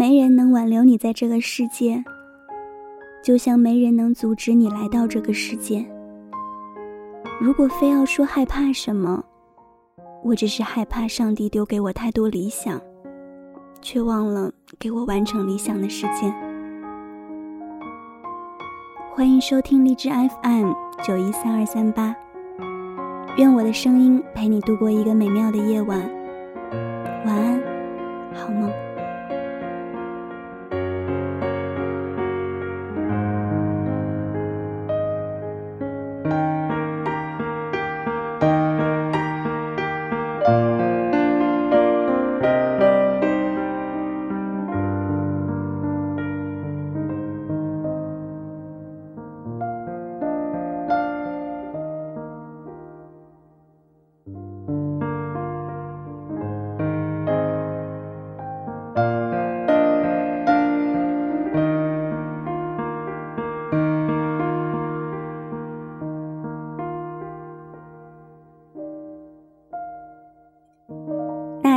没人能挽留你在这个世界，就像没人能阻止你来到这个世界。如果非要说害怕什么，我只是害怕上帝丢给我太多理想，却忘了给我完成理想的时间。欢迎收听荔枝 FM 九一三二三八，愿我的声音陪你度过一个美妙的夜晚。晚安，好梦。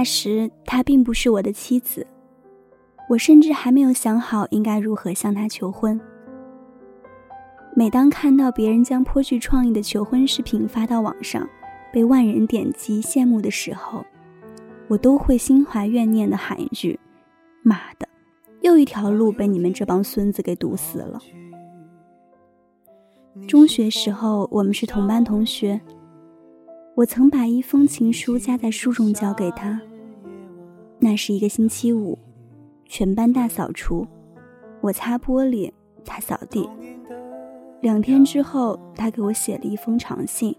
那时，她并不是我的妻子，我甚至还没有想好应该如何向她求婚。每当看到别人将颇具创意的求婚视频发到网上，被万人点击羡慕的时候，我都会心怀怨念的喊一句：“妈的，又一条路被你们这帮孙子给堵死了。”中学时候，我们是同班同学，我曾把一封情书夹在书中交给他。那是一个星期五，全班大扫除，我擦玻璃，他扫地。两天之后，他给我写了一封长信，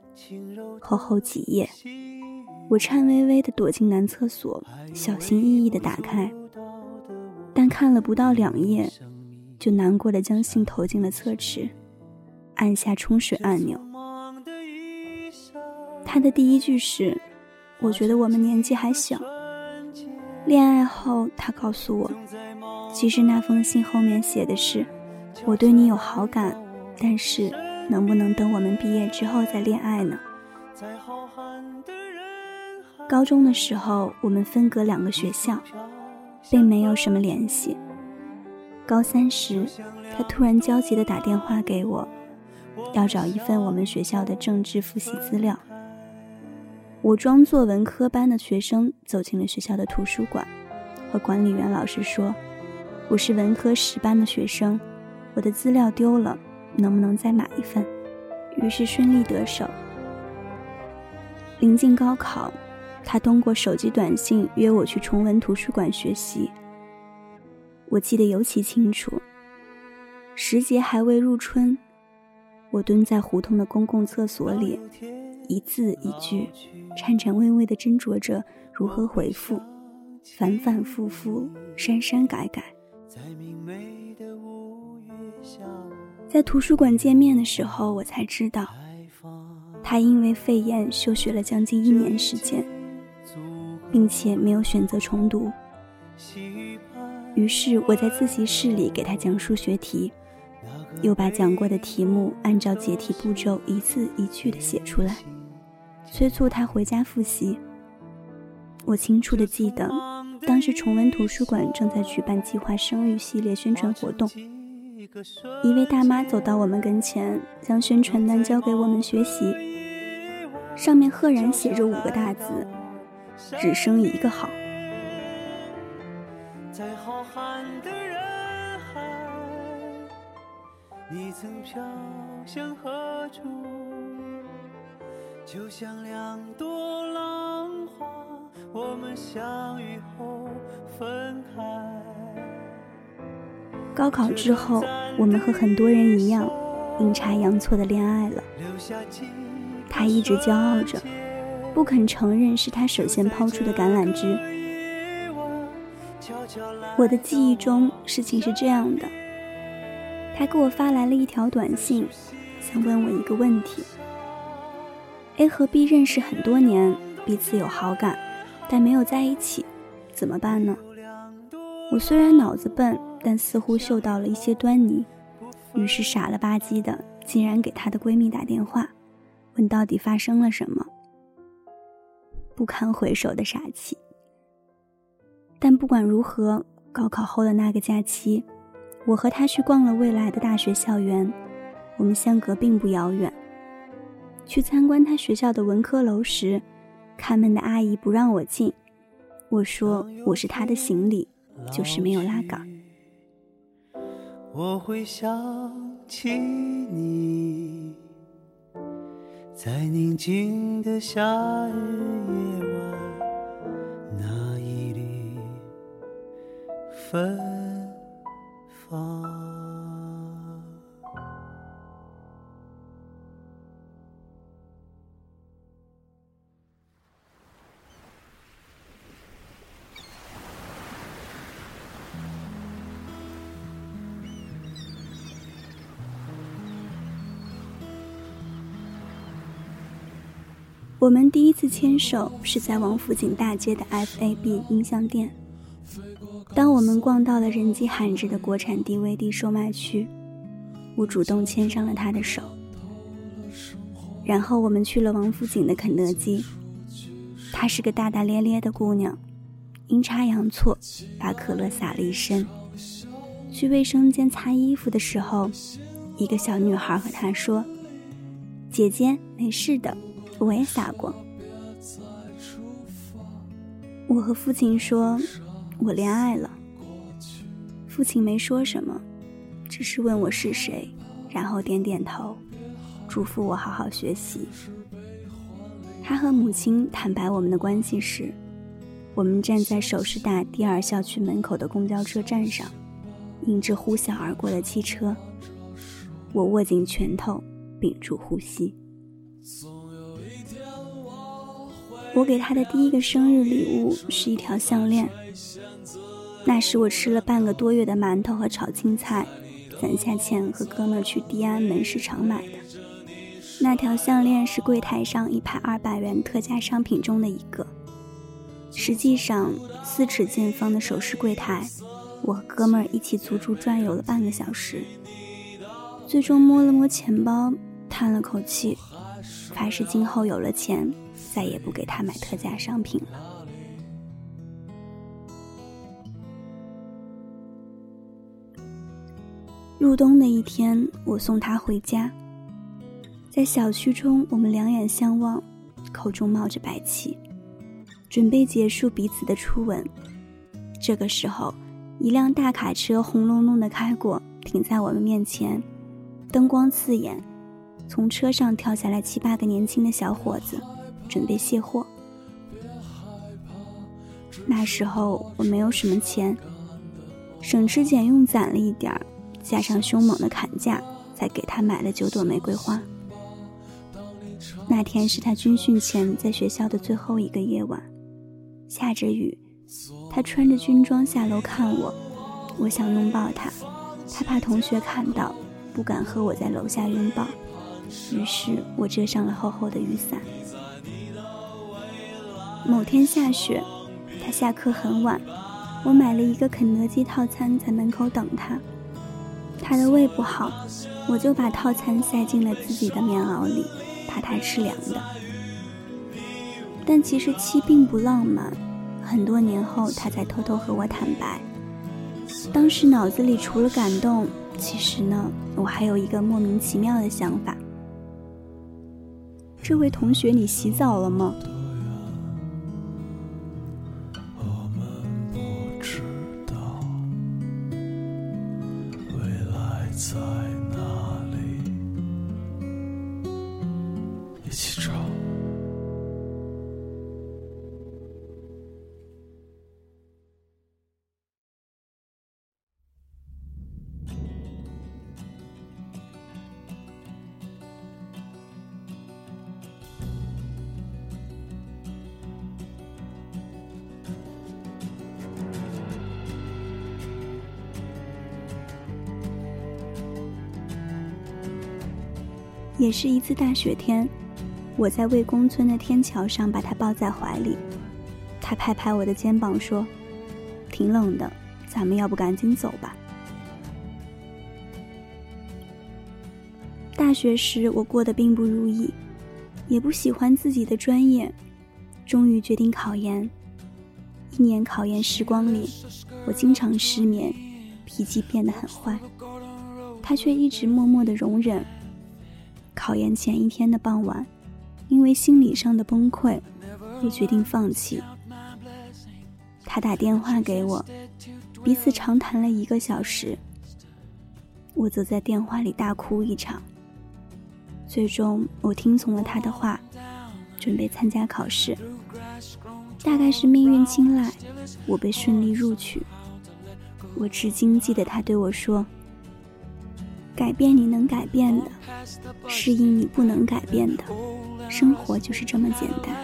厚厚几页。我颤巍巍地躲进男厕所，小心翼翼地打开，但看了不到两页，就难过的将信投进了厕池，按下冲水按钮。他的第一句是：“我觉得我们年纪还小。”恋爱后，他告诉我，其实那封信后面写的是：“我对你有好感，但是能不能等我们毕业之后再恋爱呢？”高中的时候，我们分隔两个学校，并没有什么联系。高三时，他突然焦急地打电话给我，要找一份我们学校的政治复习资料。我装作文科班的学生走进了学校的图书馆，和管理员老师说：“我是文科十班的学生，我的资料丢了，能不能再买一份？”于是顺利得手。临近高考，他通过手机短信约我去崇文图书馆学习。我记得尤其清楚，时节还未入春，我蹲在胡同的公共厕所里。一字一句，颤颤巍巍地斟酌着如何回复，反反复复，删删改改。在图书馆见面的时候，我才知道，他因为肺炎休学了将近一年时间，并且没有选择重读。于是我在自习室里给他讲数学题，又把讲过的题目按照解题步骤一字一句地写出来。催促他回家复习。我清楚的记得，当时崇文图书馆正在举办计划生育系列宣传活动。一位大妈走到我们跟前，将宣传单交给我们学习，上面赫然写着五个大字：“只生一个好。”在浩瀚的人，你曾飘向何处？就像两朵浪花，我们相遇后分开。高考之后，我们和很多人一样，阴差阳错的恋爱了。他一直骄傲着，不肯承认是他首先抛出的橄榄枝。我的记忆中，事情是这样的：他给我发来了一条短信，想问我一个问题。A 和 B 认识很多年，彼此有好感，但没有在一起，怎么办呢？我虽然脑子笨，但似乎嗅到了一些端倪，于是傻了吧唧的，竟然给她的闺蜜打电话，问到底发生了什么。不堪回首的傻气。但不管如何，高考后的那个假期，我和他去逛了未来的大学校园。我们相隔并不遥远。去参观他学校的文科楼时，看门的阿姨不让我进。我说我是他的行李，就是没有拉杆。我会想起你，在宁静的夏日夜晚，那一缕芬。我们第一次牵手是在王府井大街的 FAB 音像店。当我们逛到了人迹罕至的国产 DVD 售卖区，我主动牵上了他的手。然后我们去了王府井的肯德基。她是个大大咧咧的姑娘，阴差阳错把可乐洒了一身。去卫生间擦衣服的时候，一个小女孩和她说：“姐姐，没事的。”我也撒过。我和父亲说，我恋爱了。父亲没说什么，只是问我是谁，然后点点头，嘱咐我好好学习。他和母亲坦白我们的关系时，我们站在首师大第二校区门口的公交车站上，迎着呼啸而过的汽车。我握紧拳头，屏住呼吸。我给他的第一个生日礼物是一条项链，那是我吃了半个多月的馒头和炒青菜，攒下钱和哥们儿去地安门市场买的。那条项链是柜台上一排二百元特价商品中的一个。实际上，四尺见方的首饰柜台，我和哥们儿一起足足转悠了半个小时，最终摸了摸钱包，叹了口气，发誓今后有了钱。再也不给他买特价商品了。入冬的一天，我送他回家，在小区中，我们两眼相望，口中冒着白气，准备结束彼此的初吻。这个时候，一辆大卡车轰隆隆的开过，停在我们面前，灯光刺眼，从车上跳下来七八个年轻的小伙子。准备卸货。那时候我没有什么钱，省吃俭用攒了一点儿，加上凶猛的砍价，才给他买了九朵玫瑰花。那天是他军训前在学校的最后一个夜晚，下着雨，他穿着军装下楼看我，我想拥抱他，他怕同学看到，不敢和我在楼下拥抱，于是我遮上了厚厚的雨伞。某天下雪，他下课很晚，我买了一个肯德基套餐在门口等他。他的胃不好，我就把套餐塞进了自己的棉袄里，怕他吃凉的。但其实七并不浪漫，很多年后他才偷偷和我坦白，当时脑子里除了感动，其实呢，我还有一个莫名其妙的想法。这位同学，你洗澡了吗？也是一次大雪天，我在魏公村的天桥上把他抱在怀里，他拍拍我的肩膀说：“挺冷的，咱们要不赶紧走吧。”大学时我过得并不如意，也不喜欢自己的专业，终于决定考研。一年考研时光里，我经常失眠，脾气变得很坏，他却一直默默的容忍。考研前一天的傍晚，因为心理上的崩溃，我决定放弃。他打电话给我，彼此长谈了一个小时，我则在电话里大哭一场。最终，我听从了他的话，准备参加考试。大概是命运青睐，我被顺利录取。我至今记得他对我说：“改变你能改变的，适应你不能改变的，生活就是这么简单。”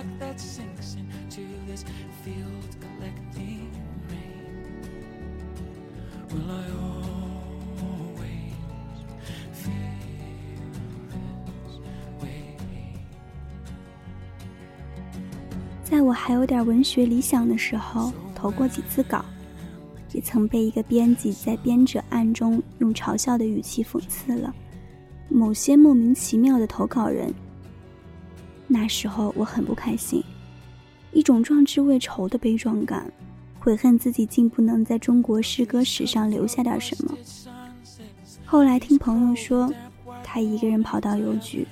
在我还有点文学理想的时候，投过几次稿，也曾被一个编辑在编者案中用嘲笑的语气讽刺了某些莫名其妙的投稿人。那时候我很不开心，一种壮志未酬的悲壮感，悔恨自己竟不能在中国诗歌史上留下点什么。后来听朋友说，他一个人跑到邮局，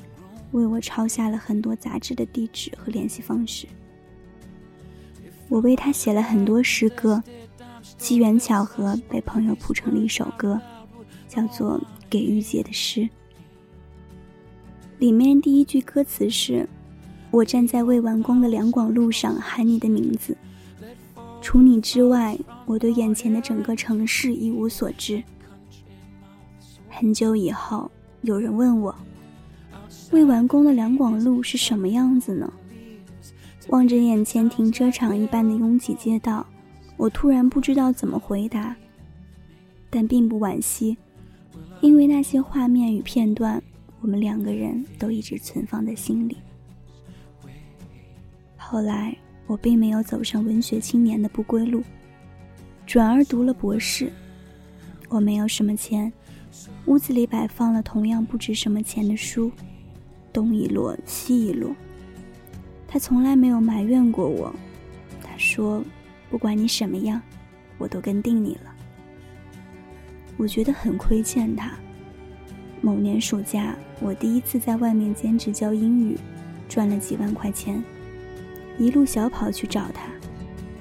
为我抄下了很多杂志的地址和联系方式。我为他写了很多诗歌，机缘巧合被朋友谱成了一首歌，叫做《给玉洁的诗》。里面第一句歌词是：“我站在未完工的两广路上喊你的名字，除你之外，我对眼前的整个城市一无所知。”很久以后，有人问我：“未完工的两广路是什么样子呢？”望着眼前停车场一般的拥挤街道，我突然不知道怎么回答，但并不惋惜，因为那些画面与片段，我们两个人都一直存放在心里。后来，我并没有走上文学青年的不归路，转而读了博士。我没有什么钱，屋子里摆放了同样不值什么钱的书，东一摞，西一摞。他从来没有埋怨过我，他说：“不管你什么样，我都跟定你了。”我觉得很亏欠他。某年暑假，我第一次在外面兼职教英语，赚了几万块钱，一路小跑去找他。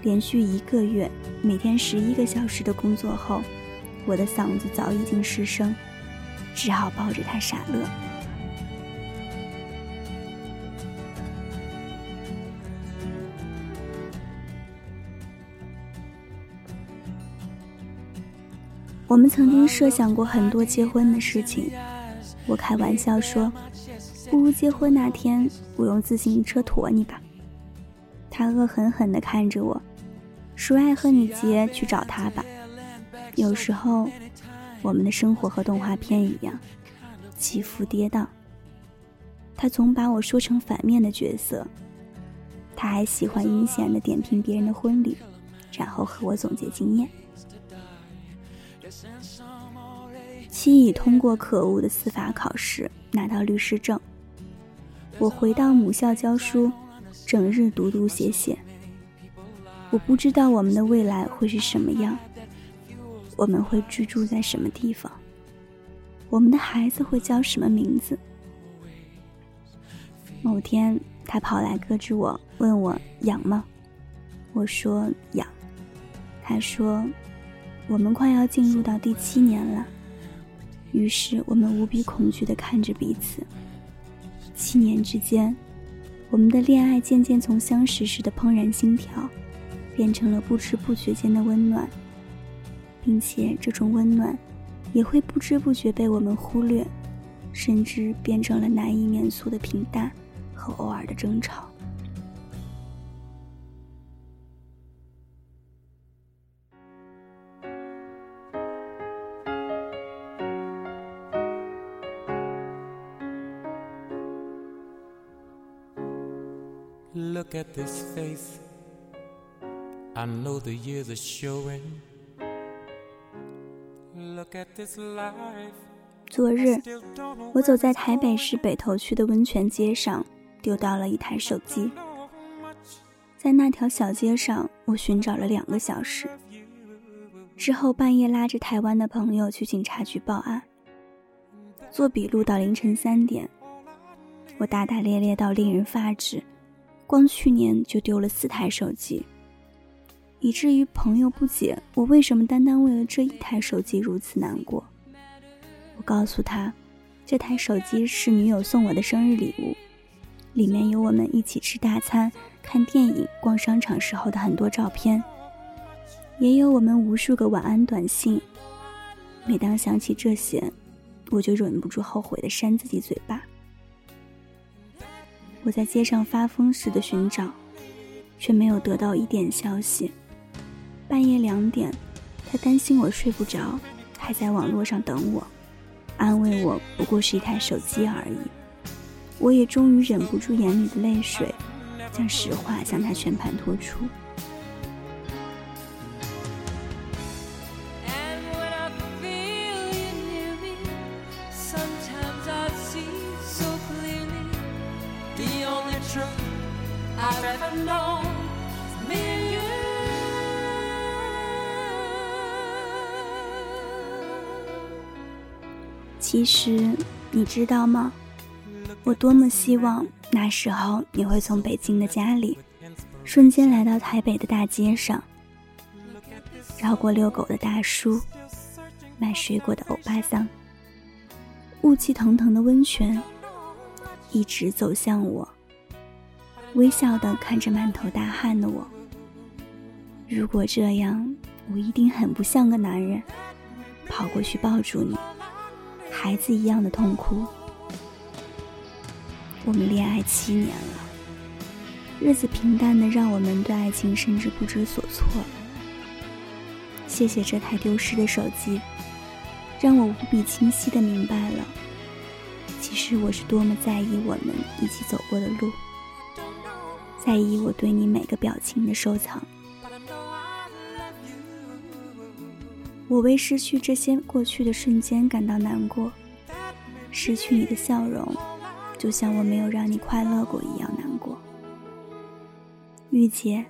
连续一个月，每天十一个小时的工作后，我的嗓子早已经失声，只好抱着他傻乐。我们曾经设想过很多结婚的事情，我开玩笑说：“不如结婚那天我用自行车驮你吧。”他恶狠狠地看着我，说：“爱和你结，去找他吧。”有时候，我们的生活和动画片一样，起伏跌宕。他总把我说成反面的角色，他还喜欢阴险地点评别人的婚礼，然后和我总结经验。妻已通过可恶的司法考试，拿到律师证。我回到母校教书，整日读读写写。我不知道我们的未来会是什么样，我们会居住在什么地方，我们的孩子会叫什么名字。某天，他跑来搁置我，问我痒吗？我说痒。他说。我们快要进入到第七年了，于是我们无比恐惧地看着彼此。七年之间，我们的恋爱渐渐从相识时的怦然心跳，变成了不知不觉间的温暖，并且这种温暖也会不知不觉被我们忽略，甚至变成了难以免俗的平淡和偶尔的争吵。Look at this face. I know the years are showing. Look at this life. 昨日，我走在台北市北投区的温泉街上，丢到了一台手机。在那条小街上，我寻找了两个小时。之后半夜拉着台湾的朋友去警察局报案，做笔录到凌晨三点。我大大咧咧到令人发指，光去年就丢了四台手机，以至于朋友不解我为什么单单为了这一台手机如此难过。我告诉他，这台手机是女友送我的生日礼物，里面有我们一起吃大餐、看电影、逛商场时候的很多照片，也有我们无数个晚安短信。每当想起这些，我就忍不住后悔的扇自己嘴巴。我在街上发疯似的寻找，却没有得到一点消息。半夜两点，他担心我睡不着，还在网络上等我，安慰我不过是一台手机而已。我也终于忍不住眼里的泪水，将实话向他全盘托出。其实，你知道吗？我多么希望那时候你会从北京的家里，瞬间来到台北的大街上，绕过遛狗的大叔，卖水果的欧巴桑，雾气腾腾的温泉，一直走向我，微笑的看着满头大汗的我。如果这样，我一定很不像个男人，跑过去抱住你。孩子一样的痛哭。我们恋爱七年了，日子平淡的让我们对爱情甚至不知所措。谢谢这台丢失的手机，让我无比清晰的明白了，其实我是多么在意我们一起走过的路，在意我对你每个表情的收藏。我为失去这些过去的瞬间感到难过，失去你的笑容，就像我没有让你快乐过一样难过。玉洁，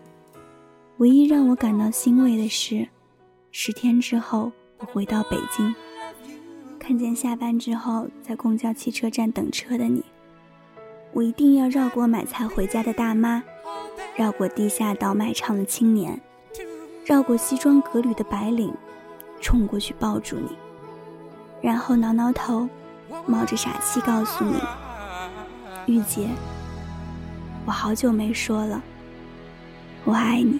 唯一让我感到欣慰的是，十天之后我回到北京，看见下班之后在公交汽车站等车的你，我一定要绕过买菜回家的大妈，绕过地下倒卖唱的青年，绕过西装革履的白领。冲过去抱住你，然后挠挠头，冒着傻气告诉你：“玉洁，我好久没说了，我爱你。”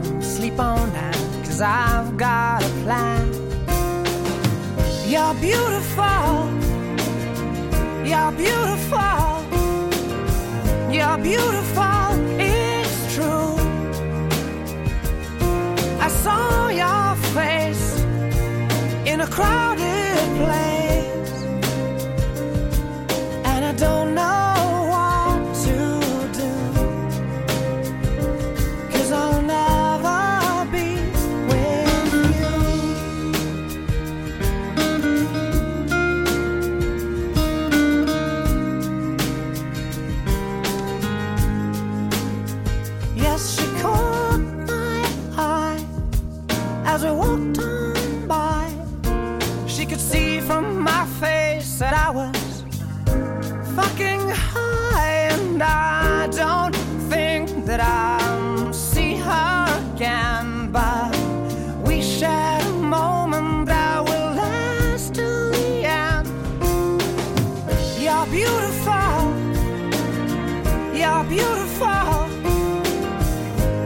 sleep on that, cause I've got a plan. You're beautiful, you're beautiful, you're beautiful, it's true. I saw your face in a crowded place,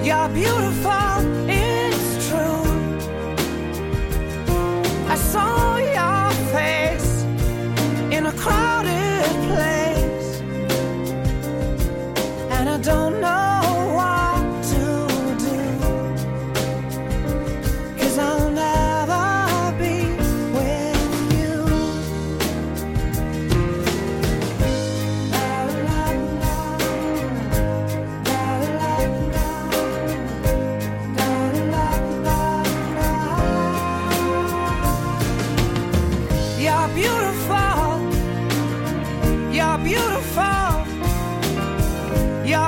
You're beautiful,